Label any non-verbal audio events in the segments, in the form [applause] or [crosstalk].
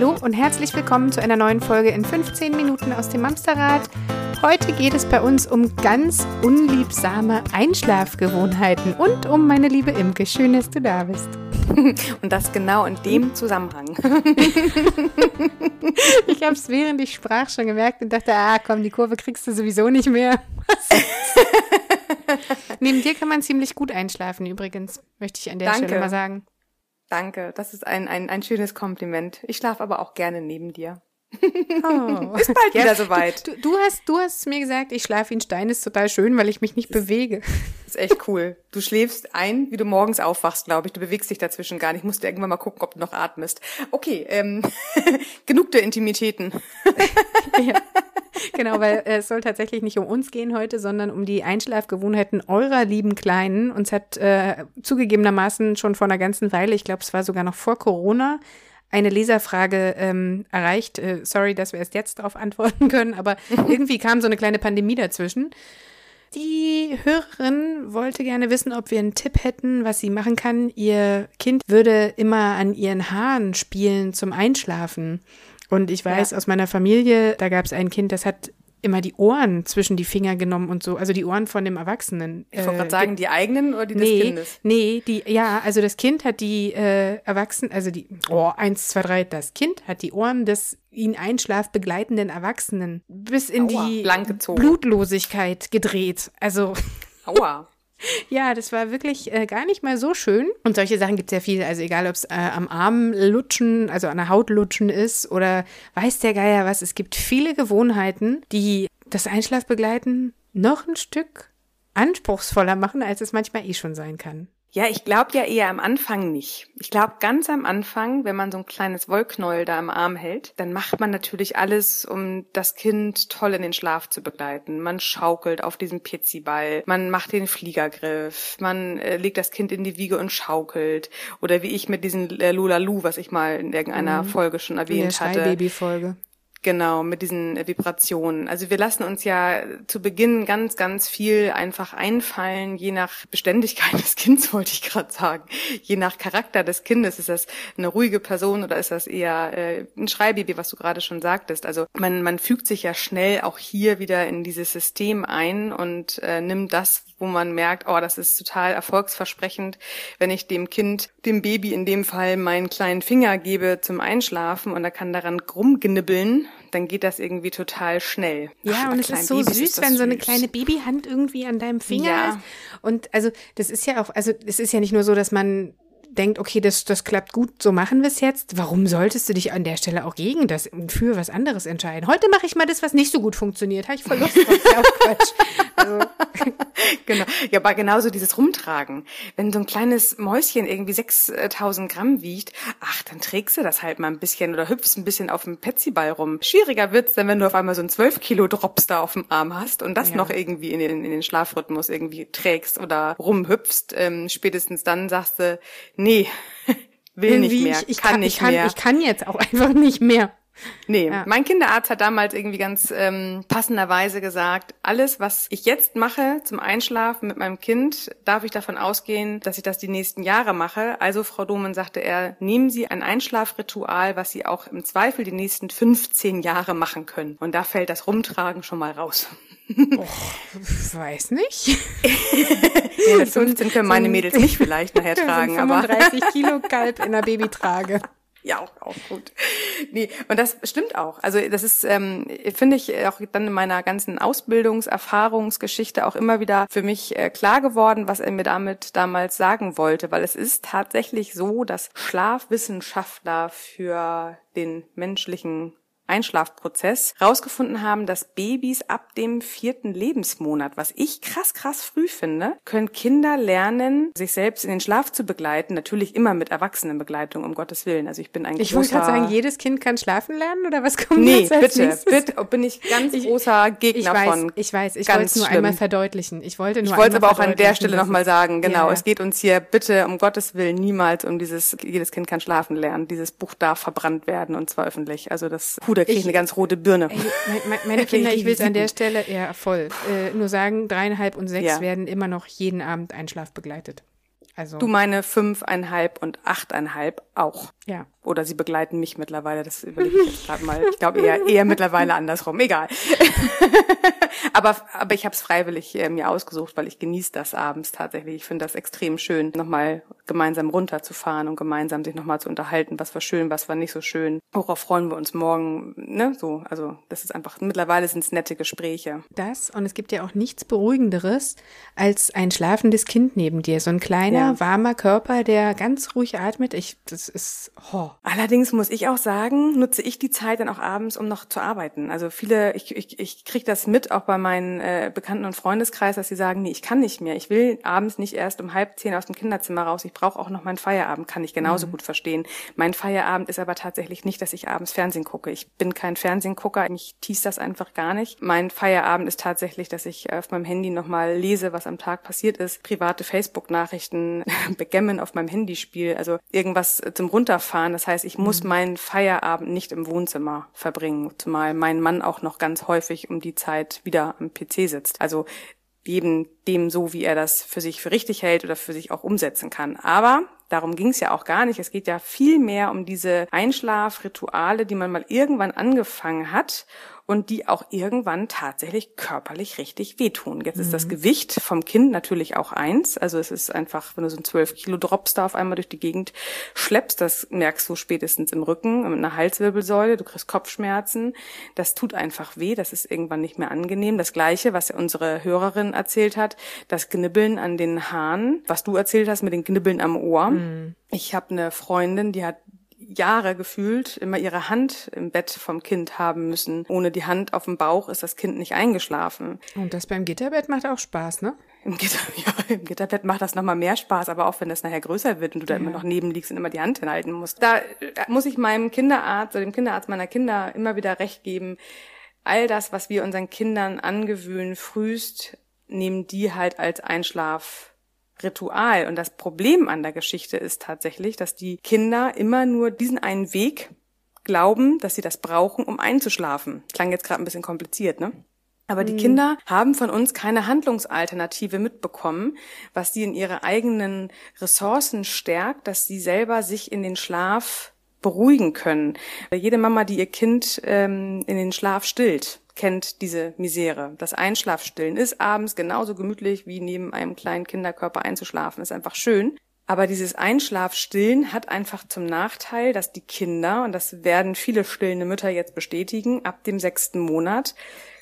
Hallo und herzlich willkommen zu einer neuen Folge in 15 Minuten aus dem Mamsterrad. Heute geht es bei uns um ganz unliebsame Einschlafgewohnheiten und um meine liebe Imke. Schön, dass du da bist. [laughs] Und das genau in dem Zusammenhang. [laughs] ich habe es während ich sprach schon gemerkt und dachte, ah komm, die Kurve kriegst du sowieso nicht mehr. [laughs] Neben dir kann man ziemlich gut einschlafen übrigens, möchte ich an der Danke. Stelle mal sagen. Danke, das ist ein, ein, ein schönes Kompliment. Ich schlafe aber auch gerne neben dir. Oh. Ist bald wieder soweit. Du, du, hast, du hast mir gesagt, ich schlafe ein Stein, ist total schön, weil ich mich nicht bewege. Das ist echt cool. Du schläfst ein, wie du morgens aufwachst, glaube ich. Du bewegst dich dazwischen gar nicht. Ich musste irgendwann mal gucken, ob du noch atmest. Okay, ähm, [laughs] genug der Intimitäten. [laughs] ja. Genau, weil äh, es soll tatsächlich nicht um uns gehen heute, sondern um die Einschlafgewohnheiten eurer lieben Kleinen. Uns hat äh, zugegebenermaßen schon vor einer ganzen Weile, ich glaube, es war sogar noch vor Corona, eine Leserfrage ähm, erreicht. Äh, sorry, dass wir erst jetzt darauf antworten [laughs] können, aber irgendwie kam so eine kleine Pandemie dazwischen. Die Hörerin wollte gerne wissen, ob wir einen Tipp hätten, was sie machen kann. Ihr Kind würde immer an ihren Haaren spielen zum Einschlafen. Und ich weiß ja. aus meiner Familie, da gab es ein Kind, das hat immer die Ohren zwischen die Finger genommen und so, also die Ohren von dem Erwachsenen. Ich wollte äh, gerade sagen, die eigenen oder die nee, des Kindes? Nee, die, ja, also das Kind hat die äh, Erwachsenen, also die, oh, eins, zwei, drei, das Kind hat die Ohren des ihn Einschlaf begleitenden Erwachsenen bis in Aua, die. Blutlosigkeit gedreht. Also. Aua. Ja, das war wirklich äh, gar nicht mal so schön. Und solche Sachen gibt es ja viel. Also egal, ob es äh, am Arm lutschen, also an der Haut lutschen ist oder weiß der Geier was. Es gibt viele Gewohnheiten, die das Einschlafbegleiten noch ein Stück anspruchsvoller machen, als es manchmal eh schon sein kann. Ja, ich glaube ja eher am Anfang nicht. Ich glaube ganz am Anfang, wenn man so ein kleines Wollknäuel da im Arm hält, dann macht man natürlich alles, um das Kind toll in den Schlaf zu begleiten. Man schaukelt auf diesem Pizziball, man macht den Fliegergriff, man äh, legt das Kind in die Wiege und schaukelt. Oder wie ich mit diesem äh, Lulalu, was ich mal in irgendeiner mhm. Folge schon erwähnt in der hatte. Baby-Folge. Genau, mit diesen Vibrationen. Also wir lassen uns ja zu Beginn ganz, ganz viel einfach einfallen, je nach Beständigkeit des Kindes, [laughs] wollte ich gerade sagen. Je nach Charakter des Kindes. Ist das eine ruhige Person oder ist das eher äh, ein Schreibaby, was du gerade schon sagtest? Also man, man fügt sich ja schnell auch hier wieder in dieses System ein und äh, nimmt das, wo man merkt, oh, das ist total erfolgsversprechend, wenn ich dem Kind, dem Baby in dem Fall meinen kleinen Finger gebe zum Einschlafen und er kann daran rumgnibbeln, dann geht das irgendwie total schnell. Ja, Ach, und es ist so Babys süß, ist wenn so eine kleine Babyhand irgendwie an deinem Finger ja. ist. Und also das ist ja auch, also es ist ja nicht nur so, dass man denkt, okay, das, das klappt gut, so machen wir es jetzt, warum solltest du dich an der Stelle auch gegen das und für was anderes entscheiden? Heute mache ich mal das, was nicht so gut funktioniert. Habe ich voll Lust drauf. ja, Quatsch. Also. [laughs] genau. Ja, aber genauso dieses Rumtragen. Wenn so ein kleines Mäuschen irgendwie 6000 Gramm wiegt, ach, dann trägst du das halt mal ein bisschen oder hüpfst ein bisschen auf dem Petsyball rum. Schwieriger wird's dann, wenn du auf einmal so ein 12 Kilo Drops da auf dem Arm hast und das ja. noch irgendwie in den, in den Schlafrhythmus irgendwie trägst oder rumhüpfst. Ähm, spätestens dann sagst du, nee, [laughs] will Irgendwie, nicht mehr, ich, ich kann, kann, nicht ich kann, mehr. Ich kann jetzt auch [laughs] einfach nicht mehr. Nee, Ja. mein Kinderarzt hat damals irgendwie ganz ähm, passenderweise gesagt, alles, was ich jetzt mache zum Einschlafen mit meinem Kind, darf ich davon ausgehen, dass ich das die nächsten Jahre mache. Also, Frau Domen, sagte er, nehmen Sie ein Einschlafritual, was Sie auch im Zweifel die nächsten 15 Jahre machen können. Und da fällt das Rumtragen schon mal raus. [laughs] Weiß nicht. [laughs] Ja, das 15 können meine Mädels nicht vielleicht nachher tragen, [laughs] so ein aber 35 Kilo Kalb in der Babytrage. Ja, auch, auch gut. Nee, und das stimmt auch. Also das ist, ähm, finde ich, auch dann in meiner ganzen Ausbildungserfahrungsgeschichte auch immer wieder für mich äh, klar geworden, was er mir damit damals sagen wollte. Weil es ist tatsächlich so, dass Schlafwissenschaftler für den menschlichen Einschlafprozess rausgefunden haben, dass Babys ab dem vierten Lebensmonat, was ich krass, krass früh finde, können Kinder lernen, sich selbst in den Schlaf zu begleiten. Natürlich immer mit Erwachsenenbegleitung, um Gottes Willen. Also ich bin ein Ich wollte gerade sagen, jedes Kind kann schlafen lernen oder was kommt Nee, jetzt als bitte, nächstes? bitte, bin ich ganz Ich- großer Ich Gegner weiß, von. ich weiß, ich wollte es nur schlimm. einmal verdeutlichen. Ich wollte nur Ich wollte aber auch an der Stelle nochmal sagen, genau, Ja, es geht uns hier bitte um Gottes Willen niemals um dieses, jedes Kind kann schlafen lernen. Dieses Buch darf verbrannt werden und zwar öffentlich. Also das, puh, da kriege ich Ich- eine ganz rote Birne. Ey, me- me- meine [laughs] Kinder, ich will es an der Stelle, ja, voll, äh, nur sagen, dreieinhalb und sechs Ja. werden immer noch jeden Abend Einschlaf begleitet. Also, Du meine fünfeinhalb und achteinhalb auch. Ja. Oder sie begleiten mich mittlerweile, das überlege ich jetzt gerade mal. Ich glaube eher, eher mittlerweile andersrum, egal. [laughs] aber, aber ich habe es freiwillig äh, mir ausgesucht, weil ich genieße das abends tatsächlich. Ich finde das extrem schön, nochmal gemeinsam runterzufahren und gemeinsam sich nochmal zu unterhalten, was war schön, was war nicht so schön. Worauf freuen wir uns morgen, ne? So, also das ist einfach, mittlerweile sind es nette Gespräche. Das, und es gibt ja auch nichts Beruhigenderes als ein schlafendes Kind neben dir. So ein kleiner, ja. warmer Körper, der ganz ruhig atmet. Ich, das ist Oh. Allerdings muss ich auch sagen, nutze ich die Zeit dann auch abends, um noch zu arbeiten. Also viele, ich, ich, ich kriege das mit, auch bei meinen äh, Bekannten und Freundeskreis, dass sie sagen, nee, ich kann nicht mehr. Ich will abends nicht erst um halb zehn aus dem Kinderzimmer raus. Ich brauche auch noch meinen Feierabend, kann ich genauso mhm. gut verstehen. Mein Feierabend ist aber tatsächlich nicht, dass ich abends Fernsehen gucke. Ich bin kein Fernsehgucker, mich teast das einfach gar nicht. Mein Feierabend ist tatsächlich, dass ich auf meinem Handy nochmal lese, was am Tag passiert ist. Private Facebook-Nachrichten, [laughs] Backgammon auf meinem Handy spiele, also irgendwas zum Runterfahren fahren. Das heißt, ich muss mhm. meinen Feierabend nicht im Wohnzimmer verbringen, zumal mein Mann auch noch ganz häufig um die Zeit wieder am PC sitzt. Also jedem dem so, wie er das für sich für richtig hält oder für sich auch umsetzen kann. Aber darum ging es ja auch gar nicht. Es geht ja viel mehr um diese Einschlafrituale, die man mal irgendwann angefangen hat und die auch irgendwann tatsächlich körperlich richtig wehtun. Jetzt mhm. ist das mhm. Gewicht vom Kind natürlich auch eins. Also es ist einfach, wenn du so ein 12 Kilo Drops da auf einmal durch die Gegend schleppst, das merkst du spätestens im Rücken, in einer Halswirbelsäule, du kriegst Kopfschmerzen. Das tut einfach weh, das ist irgendwann nicht mehr angenehm. Das Gleiche, was unsere Hörerin erzählt hat, das Knibbeln an den Haaren, was du erzählt hast mit den Knibbeln am Ohr. Mhm. Ich habe eine Freundin, die hat Jahre gefühlt immer ihre Hand im Bett vom Kind haben müssen. Ohne die Hand auf dem Bauch ist das Kind nicht eingeschlafen. Und das beim Gitterbett macht auch Spaß, ne? Im, Gitter, [laughs] ja, im Gitterbett macht das nochmal mehr Spaß, aber auch wenn das nachher größer wird und du da immer noch neben liegst und immer die Hand hinhalten musst. Da muss ich meinem Kinderarzt oder dem Kinderarzt meiner Kinder immer wieder recht geben. All das, was wir unseren Kindern angewöhnen, frühst, nehmen die halt als Einschlaf Ritual. Und das Problem an der Geschichte ist tatsächlich, dass die Kinder immer nur diesen einen Weg glauben, dass sie das brauchen, um einzuschlafen. Klang jetzt gerade ein bisschen kompliziert, ne? Aber die mhm. Kinder haben von uns keine Handlungsalternative mitbekommen, was sie in ihre eigenen Ressourcen stärkt, dass sie selber sich in den Schlaf beruhigen können. Jede Mama, die ihr Kind ähm, in den Schlaf stillt, kennt diese Misere. Das Einschlafstillen ist abends genauso gemütlich wie neben einem kleinen Kinderkörper einzuschlafen. Ist einfach schön. Aber dieses Einschlafstillen hat einfach zum Nachteil, dass die Kinder, und das werden viele stillende Mütter jetzt bestätigen, ab dem sechsten Monat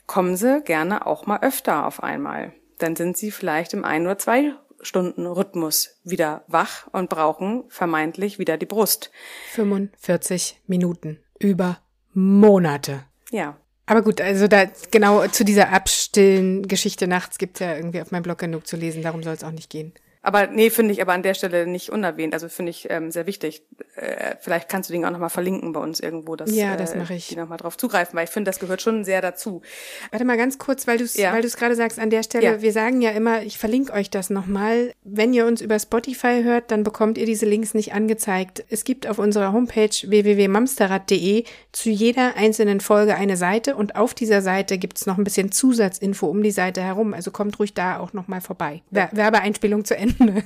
kommen sie gerne auch mal öfter auf einmal. Dann sind sie vielleicht im ein oder zwei Stunden Rhythmus wieder wach und brauchen vermeintlich wieder die Brust. 45 Minuten über Monate. Ja. Aber gut, also da genau zu dieser abstillen Geschichte nachts gibt es ja irgendwie auf meinem Blog genug zu lesen, darum soll es auch nicht gehen. Aber nee, finde ich aber an der Stelle nicht unerwähnt. Also finde ich ähm, sehr wichtig. Äh, vielleicht kannst du den auch nochmal verlinken bei uns irgendwo, dass ja, das mache ich. die nochmal drauf zugreifen, weil ich finde, das gehört schon sehr dazu. Warte mal ganz kurz, weil du es ja. weil du es gerade sagst, an der Stelle, ja. wir sagen ja immer, ich verlinke euch das nochmal. Wenn ihr uns über Spotify hört, dann bekommt ihr diese Links nicht angezeigt. Es gibt auf unserer Homepage www.mamsterrad.de zu jeder einzelnen Folge eine Seite und auf dieser Seite gibt es noch ein bisschen Zusatzinfo um die Seite herum. Also kommt ruhig da auch nochmal vorbei. Werbeeinspielung zu Ende. [laughs]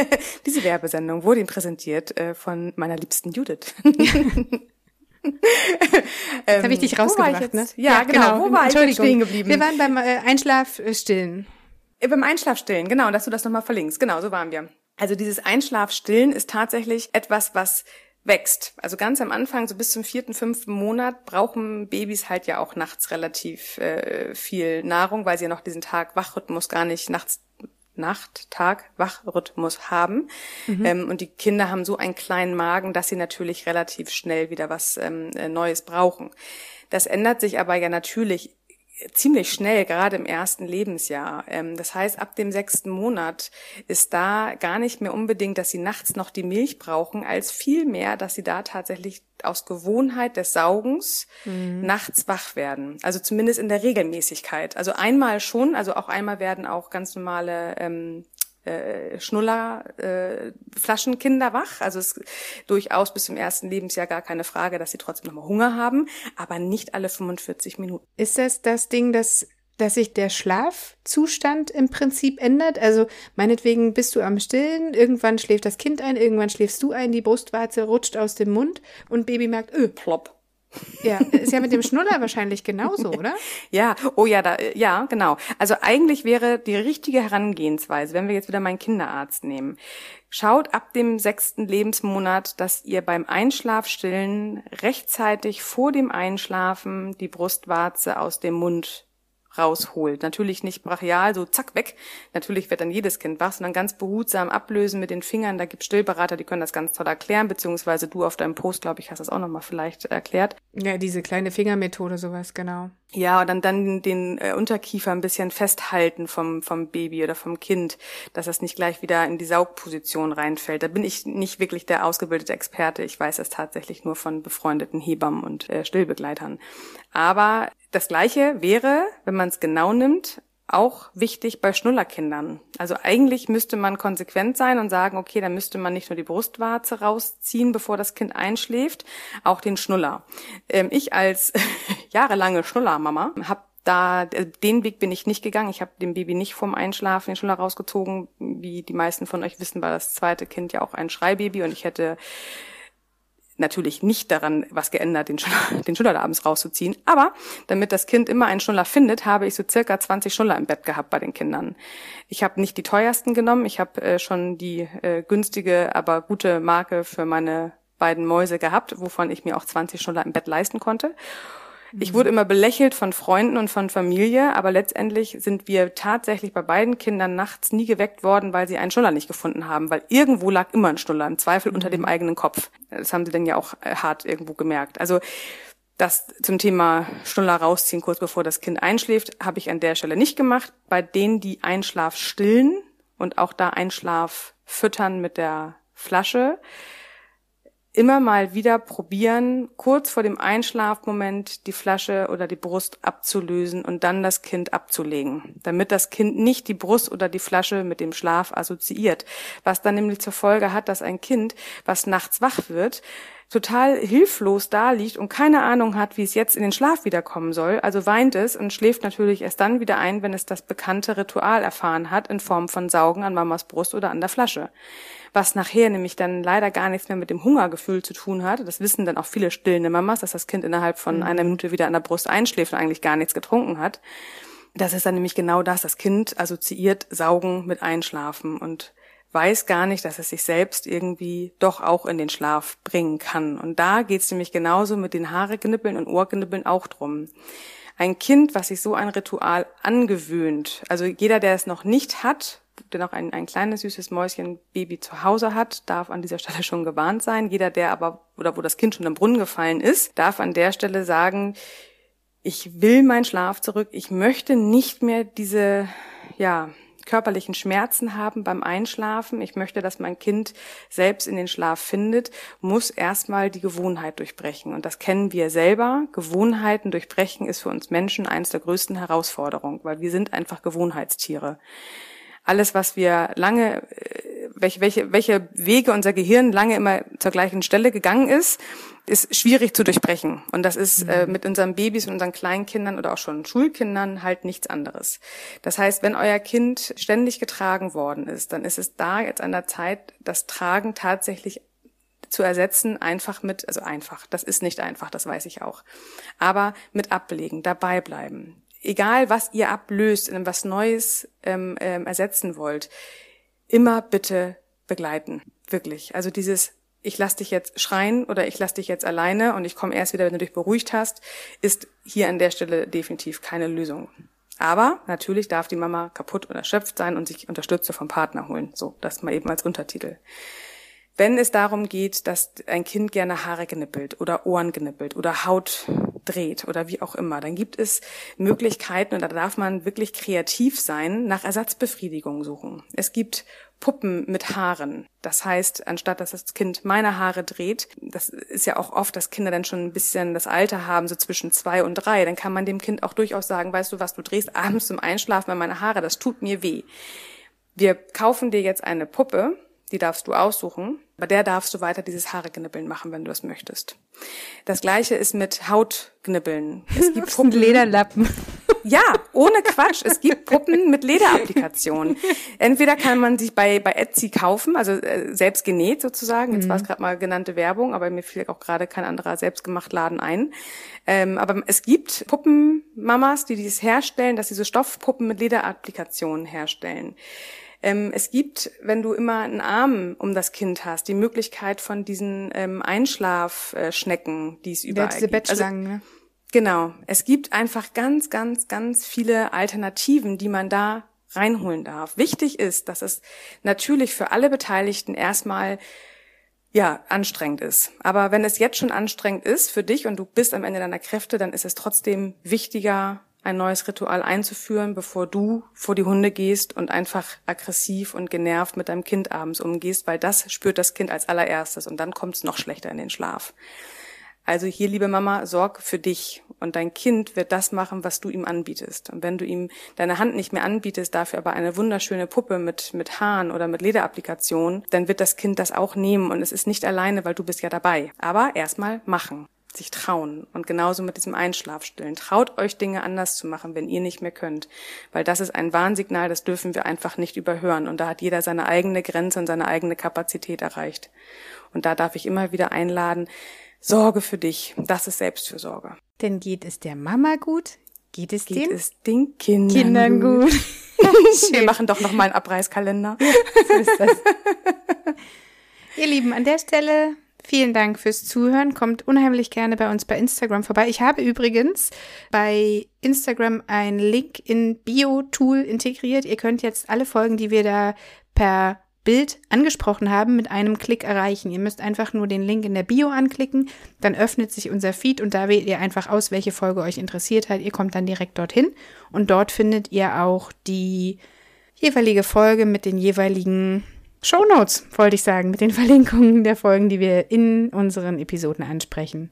[laughs] Diese Werbesendung wurde Ihnen präsentiert äh, von meiner liebsten Judith. [laughs] Jetzt habe ich dich rausgebracht, ne? Ja, ja, genau. genau. Wo war ich stehen geblieben? Wir waren beim äh, Einschlafstillen. Äh, beim Einschlafstillen, genau, dass du das nochmal verlinkst. Genau, so waren wir. Also dieses Einschlafstillen ist tatsächlich etwas, was wächst. Also ganz am Anfang, so bis zum vierten, fünften Monat, brauchen Babys halt ja auch nachts relativ äh, viel Nahrung, weil sie ja noch diesen Tag-Wachrhythmus gar nicht nachts Nacht-Tag-Wachrhythmus haben. Mhm. Ähm, und die Kinder haben so einen kleinen Magen, dass sie natürlich relativ schnell wieder was ähm, äh, Neues brauchen. Das ändert sich aber ja natürlich ziemlich schnell, gerade im ersten Lebensjahr. Ähm, das heißt, ab dem sechsten Monat ist da gar nicht mehr unbedingt, dass sie nachts noch die Milch brauchen, als vielmehr, dass sie da tatsächlich aus Gewohnheit des Saugens mhm. nachts wach werden. Also zumindest in der Regelmäßigkeit. Also einmal schon, also auch einmal werden auch ganz normale ähm, äh, Schnuller, äh, Flaschenkinder wach. Also es ist durchaus bis zum ersten Lebensjahr gar keine Frage, dass sie trotzdem nochmal Hunger haben, aber nicht alle 45 Minuten. Ist das das Ding, dass dass sich der Schlafzustand im Prinzip ändert? Also meinetwegen bist du am Stillen, irgendwann schläft das Kind ein, irgendwann schläfst du ein, die Brustwarze rutscht aus dem Mund und Baby merkt, öh, plopp. Ja, ist ja mit dem Schnuller wahrscheinlich genauso, oder? Ja, oh ja, da, ja, genau. Also eigentlich wäre die richtige Herangehensweise, wenn wir jetzt wieder meinen Kinderarzt nehmen, schaut ab dem sechsten Lebensmonat, dass ihr beim Einschlafstillen rechtzeitig vor dem Einschlafen die Brustwarze aus dem Mund rausholt. Natürlich nicht brachial, so zack, weg. Natürlich wird dann jedes Kind wach, sondern ganz behutsam ablösen mit den Fingern. Da gibt Stillberater, die können das ganz toll erklären, beziehungsweise du auf deinem Post, glaube ich, hast das auch nochmal vielleicht erklärt. Ja, diese kleine Fingermethode, sowas, genau. Ja, und dann, dann den äh, Unterkiefer ein bisschen festhalten vom, vom Baby oder vom Kind, dass das nicht gleich wieder in die Saugposition reinfällt. Da bin ich nicht wirklich der ausgebildete Experte. Ich weiß es tatsächlich nur von befreundeten Hebammen und äh, Stillbegleitern. Aber das Gleiche wäre, wenn man es genau nimmt, auch wichtig bei Schnullerkindern. Also eigentlich müsste man konsequent sein und sagen, okay, da müsste man nicht nur die Brustwarze rausziehen, bevor das Kind einschläft, auch den Schnuller. Ähm, ich als [laughs] jahrelange Schnullermama habe da äh, den Weg bin ich nicht gegangen. Ich habe dem Baby nicht vorm Einschlafen den Schnuller rausgezogen. Wie die meisten von euch wissen, war das zweite Kind ja auch ein Schreibaby und ich hätte natürlich nicht daran was geändert, den Schnuller, [laughs] den Schnuller abends rauszuziehen. Aber damit das Kind immer einen Schnuller findet, habe ich so circa 20 Schnuller im Bett gehabt bei den Kindern. Ich habe nicht die teuersten genommen, ich habe äh, schon die äh, günstige, aber gute Marke für meine beiden Mäuse gehabt, wovon ich mir auch 20 Schnuller im Bett leisten konnte. Ich wurde immer belächelt von Freunden und von Familie, aber letztendlich sind wir tatsächlich bei beiden Kindern nachts nie geweckt worden, weil sie einen Schnuller nicht gefunden haben, weil irgendwo lag immer ein Schnuller, im Zweifel unter dem mhm. eigenen Kopf. Das haben sie dann ja auch äh, hart irgendwo gemerkt. Also das zum Thema Schnuller rausziehen, kurz bevor das Kind einschläft, habe ich an der Stelle nicht gemacht. Bei denen, die Einschlaf stillen und auch da Einschlaf füttern mit der Flasche, immer mal wieder probieren, kurz vor dem Einschlafmoment die Flasche oder die Brust abzulösen und dann das Kind abzulegen, damit das Kind nicht die Brust oder die Flasche mit dem Schlaf assoziiert, was dann nämlich zur Folge hat, dass ein Kind, was nachts wach wird, total hilflos da liegt und keine Ahnung hat, wie es jetzt in den Schlaf wiederkommen soll, also weint es und schläft natürlich erst dann wieder ein, wenn es das bekannte Ritual erfahren hat in Form von Saugen an Mamas Brust oder an der Flasche was nachher nämlich dann leider gar nichts mehr mit dem Hungergefühl zu tun hat. Das wissen dann auch viele stillende Mamas, dass das Kind innerhalb von mhm. einer Minute wieder an der Brust einschläft und eigentlich gar nichts getrunken hat. Das ist dann nämlich genau das. Das Kind assoziiert Saugen mit Einschlafen und weiß gar nicht, dass es sich selbst irgendwie doch auch in den Schlaf bringen kann. Und da geht's nämlich genauso mit den Haareknippeln und Ohrknippeln auch drum. Ein Kind, was sich so ein Ritual angewöhnt, also jeder, der es noch nicht hat, der noch ein, ein kleines süßes Mäuschen-Baby zu Hause hat, darf an dieser [laughs] Stelle schon gewarnt sein. Jeder, der aber oder wo das Kind schon im Brunnen gefallen ist, darf an der Stelle sagen, ich will meinen Schlaf zurück. Ich möchte nicht mehr diese, ja, körperlichen Schmerzen haben beim Einschlafen. Ich möchte, dass mein Kind selbst in den Schlaf findet, muss erstmal die Gewohnheit durchbrechen. Und das kennen wir selber. Gewohnheiten durchbrechen ist für uns Menschen eines der größten Herausforderungen, weil wir sind einfach Gewohnheitstiere alles, was wir lange, äh, welche, welche, welche Wege unser Gehirn lange immer zur gleichen Stelle gegangen ist, ist schwierig zu durchbrechen. Und das ist äh, mhm. mit unseren Babys und unseren Kleinkindern oder auch schon Schulkindern halt nichts anderes. Das heißt, wenn euer Kind ständig getragen worden ist, dann ist es da jetzt an der Zeit, das Tragen tatsächlich zu ersetzen, einfach mit, also einfach, das ist nicht einfach, das weiß ich auch, aber mit ablegen, dabei bleiben, egal was ihr ablöst, in was Neues ähm, ähm, ersetzen wollt, immer bitte begleiten. Wirklich. Also dieses ich lass dich jetzt schreien oder ich lass dich jetzt alleine und ich komme erst wieder, wenn du dich beruhigt hast, ist hier an der Stelle definitiv keine Lösung. Aber natürlich darf die Mama kaputt und erschöpft sein und sich Unterstützung vom Partner holen. So, das mal eben als Untertitel. Wenn es darum geht, dass ein Kind gerne Haare genippelt oder Ohren genippelt oder Haut dreht oder wie auch immer, dann gibt es Möglichkeiten und da darf man wirklich kreativ sein, nach Ersatzbefriedigung suchen. Es gibt Puppen mit Haaren. Das heißt, anstatt dass das Kind meine Haare dreht, das ist ja auch oft, dass Kinder dann schon ein bisschen das Alter haben, so zwischen zwei und drei, dann kann man dem Kind auch durchaus sagen, weißt du, was du drehst abends zum Einschlafen bei meine Haare, das tut mir weh. Wir kaufen dir jetzt eine Puppe, die darfst du aussuchen. Bei der darfst du weiter dieses Haareknippeln machen, wenn du es möchtest. Das gleiche ist mit Hautknippeln. Es [laughs] gibt Puppen, Lederlappen. [laughs] Ja, ohne Quatsch. Es gibt Puppen mit Lederapplikationen. Entweder kann man sich bei, bei Etsy kaufen, also äh, selbst genäht sozusagen. Jetzt war es gerade mal genannte Werbung, aber mir fiel auch gerade kein anderer selbstgemacht Laden ein. Ähm, aber es gibt Puppenmamas, die dies herstellen, dass sie so Stoffpuppen mit Lederapplikationen herstellen. Ähm, es gibt, wenn du immer einen Arm um das Kind hast, die Möglichkeit von diesen ähm, Einschlafschnecken, die es überall ja, diese gibt. Also, ne? Genau. Es gibt einfach ganz, ganz, ganz viele Alternativen, die man da reinholen darf. Wichtig ist, dass es natürlich für alle Beteiligten erstmal ja, anstrengend ist. Aber wenn es jetzt schon anstrengend ist für dich und du bist am Ende deiner Kräfte, dann ist es trotzdem wichtiger, ein neues Ritual einzuführen, bevor du vor die Hunde gehst und einfach aggressiv und genervt mit deinem Kind abends umgehst, weil das spürt das Kind als allererstes und dann kommt es noch schlechter in den Schlaf. Also hier, liebe Mama, sorg für dich und dein Kind wird das machen, was du ihm anbietest. Und wenn du ihm deine Hand nicht mehr anbietest, dafür aber eine wunderschöne Puppe mit, mit Haaren oder mit Lederapplikation, dann wird das Kind das auch nehmen und es ist nicht alleine, weil du bist ja dabei. Aber erstmal machen sich trauen. Und genauso mit diesem Einschlafstillen. Traut euch Dinge anders zu machen, wenn ihr nicht mehr könnt. Weil das ist ein Warnsignal, das dürfen wir einfach nicht überhören. Und da hat jeder seine eigene Grenze und seine eigene Kapazität erreicht. Und da darf ich immer wieder einladen, Sorge für dich. Das ist Selbstfürsorge. Denn geht es der Mama gut? Geht es geht den, es den Kindern, Kindern gut? gut. [laughs] wir machen doch noch mal einen Abreißkalender. so ist das. Ihr Lieben, an der Stelle Vielen Dank fürs Zuhören. Kommt unheimlich gerne bei uns bei Instagram vorbei. Ich habe übrigens bei Instagram einen Link in Bio-Tool integriert. Ihr könnt jetzt alle Folgen, die wir da per Bild angesprochen haben, mit einem Klick erreichen. Ihr müsst einfach nur den Link in der Bio anklicken, dann öffnet sich unser Feed und da wählt ihr einfach aus, welche Folge euch interessiert hat. Ihr kommt dann direkt dorthin und dort findet ihr auch die jeweilige Folge mit den jeweiligen Show Notes, wollte ich sagen, mit den [laughs] Verlinkungen der Folgen, die wir in unseren Episoden ansprechen.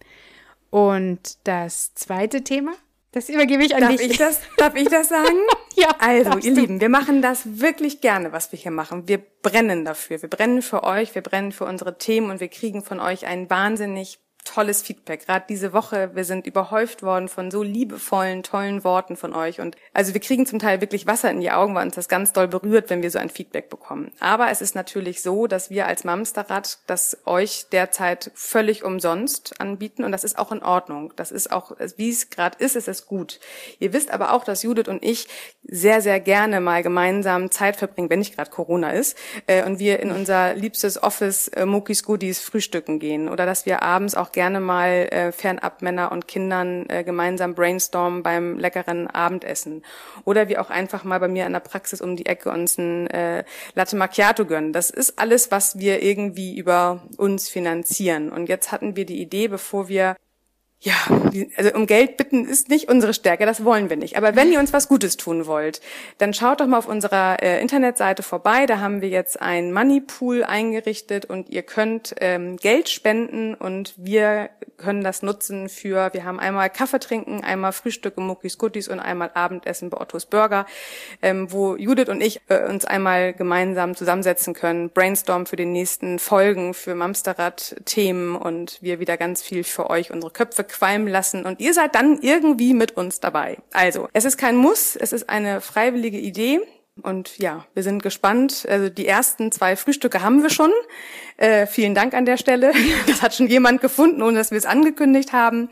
Und das zweite Thema, das übergebe ich an darf dich. Ich das, darf ich das sagen? [laughs] ja. Also, ihr du. Lieben, wir machen das wirklich gerne, was wir hier machen. Wir brennen dafür. Wir brennen für euch, wir brennen für unsere Themen und wir kriegen von euch ein wahnsinnig tolles Feedback. Gerade diese Woche, wir sind überhäuft worden von so liebevollen, tollen Worten von euch. Und also wir kriegen zum Teil wirklich Wasser in die Augen, weil uns das ganz doll berührt, wenn wir so ein Feedback bekommen. Aber es ist natürlich so, dass wir als Mamsterrad das euch derzeit völlig umsonst anbieten. Und das ist auch in Ordnung. Das ist auch, wie es gerade ist, ist es gut. Ihr wisst aber auch, dass Judith und ich sehr, sehr gerne mal gemeinsam Zeit verbringen, wenn nicht gerade Corona ist, äh, und wir in unser liebstes Office äh, Mokis Goodies frühstücken gehen. Oder dass wir abends auch gerne mal äh, fernab Männer und Kindern äh, gemeinsam brainstormen beim leckeren Abendessen. Oder wir auch einfach mal bei mir in der Praxis um die Ecke uns ein äh, Latte Macchiato gönnen. Das ist alles, was wir irgendwie über uns finanzieren. Und jetzt hatten wir die Idee, bevor wir ja, also um Geld bitten ist nicht unsere Stärke, das wollen wir nicht. Aber wenn ihr uns was Gutes tun wollt, dann schaut doch mal auf unserer äh, Internetseite vorbei. Da haben wir jetzt ein Moneypool eingerichtet und ihr könnt ähm, Geld spenden und wir können das nutzen für, wir haben einmal Kaffee trinken, einmal Frühstücke, Muckis, Guttis und einmal Abendessen bei Ottos Burger, ähm, wo Judith und ich äh, uns einmal gemeinsam zusammensetzen können, brainstorm für die nächsten Folgen, für Mamsterrad-Themen und wir wieder ganz viel für euch unsere Köpfe qualmen lassen und ihr seid dann irgendwie mit uns dabei. Also, es ist kein Muss, es ist eine freiwillige Idee. Und ja, wir sind gespannt. Also die ersten zwei Frühstücke haben wir schon. Äh, vielen Dank an der Stelle. [laughs] Das hat schon jemand gefunden, ohne dass wir es angekündigt haben.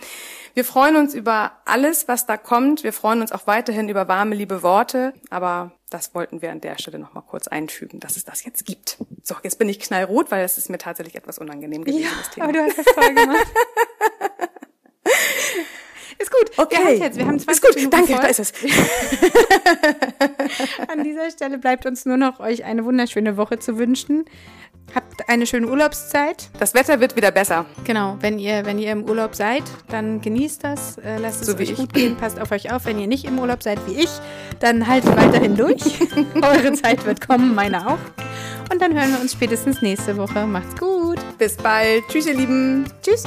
Wir freuen uns über alles, was da kommt. Wir freuen uns auch weiterhin über warme, liebe Worte. Aber das wollten wir an der Stelle noch mal kurz einfügen, dass es das jetzt gibt. So, jetzt bin ich knallrot, weil es ist mir tatsächlich etwas unangenehm gewesen, ja, das Thema. Aber du hast das toll gemacht. [laughs] Okay. Wir, jetzt. wir haben 20 ist gut. Minuten Danke, voll. da ist es. [laughs] [laughs] An dieser Stelle bleibt uns nur noch euch eine wunderschöne Woche zu wünschen. Habt eine schöne Urlaubszeit. Das Wetter wird wieder besser. Genau, wenn ihr, wenn ihr im Urlaub seid, dann genießt das, äh, lasst es So wie euch gut gehen, passt auf euch auf. Wenn ihr nicht im Urlaub seid wie ich, dann haltet weiterhin durch. [laughs] Eure Zeit wird kommen, meine auch. Und dann hören wir uns spätestens nächste Woche. Macht's gut. Bis bald. Tschüss, ihr Lieben. Tschüss.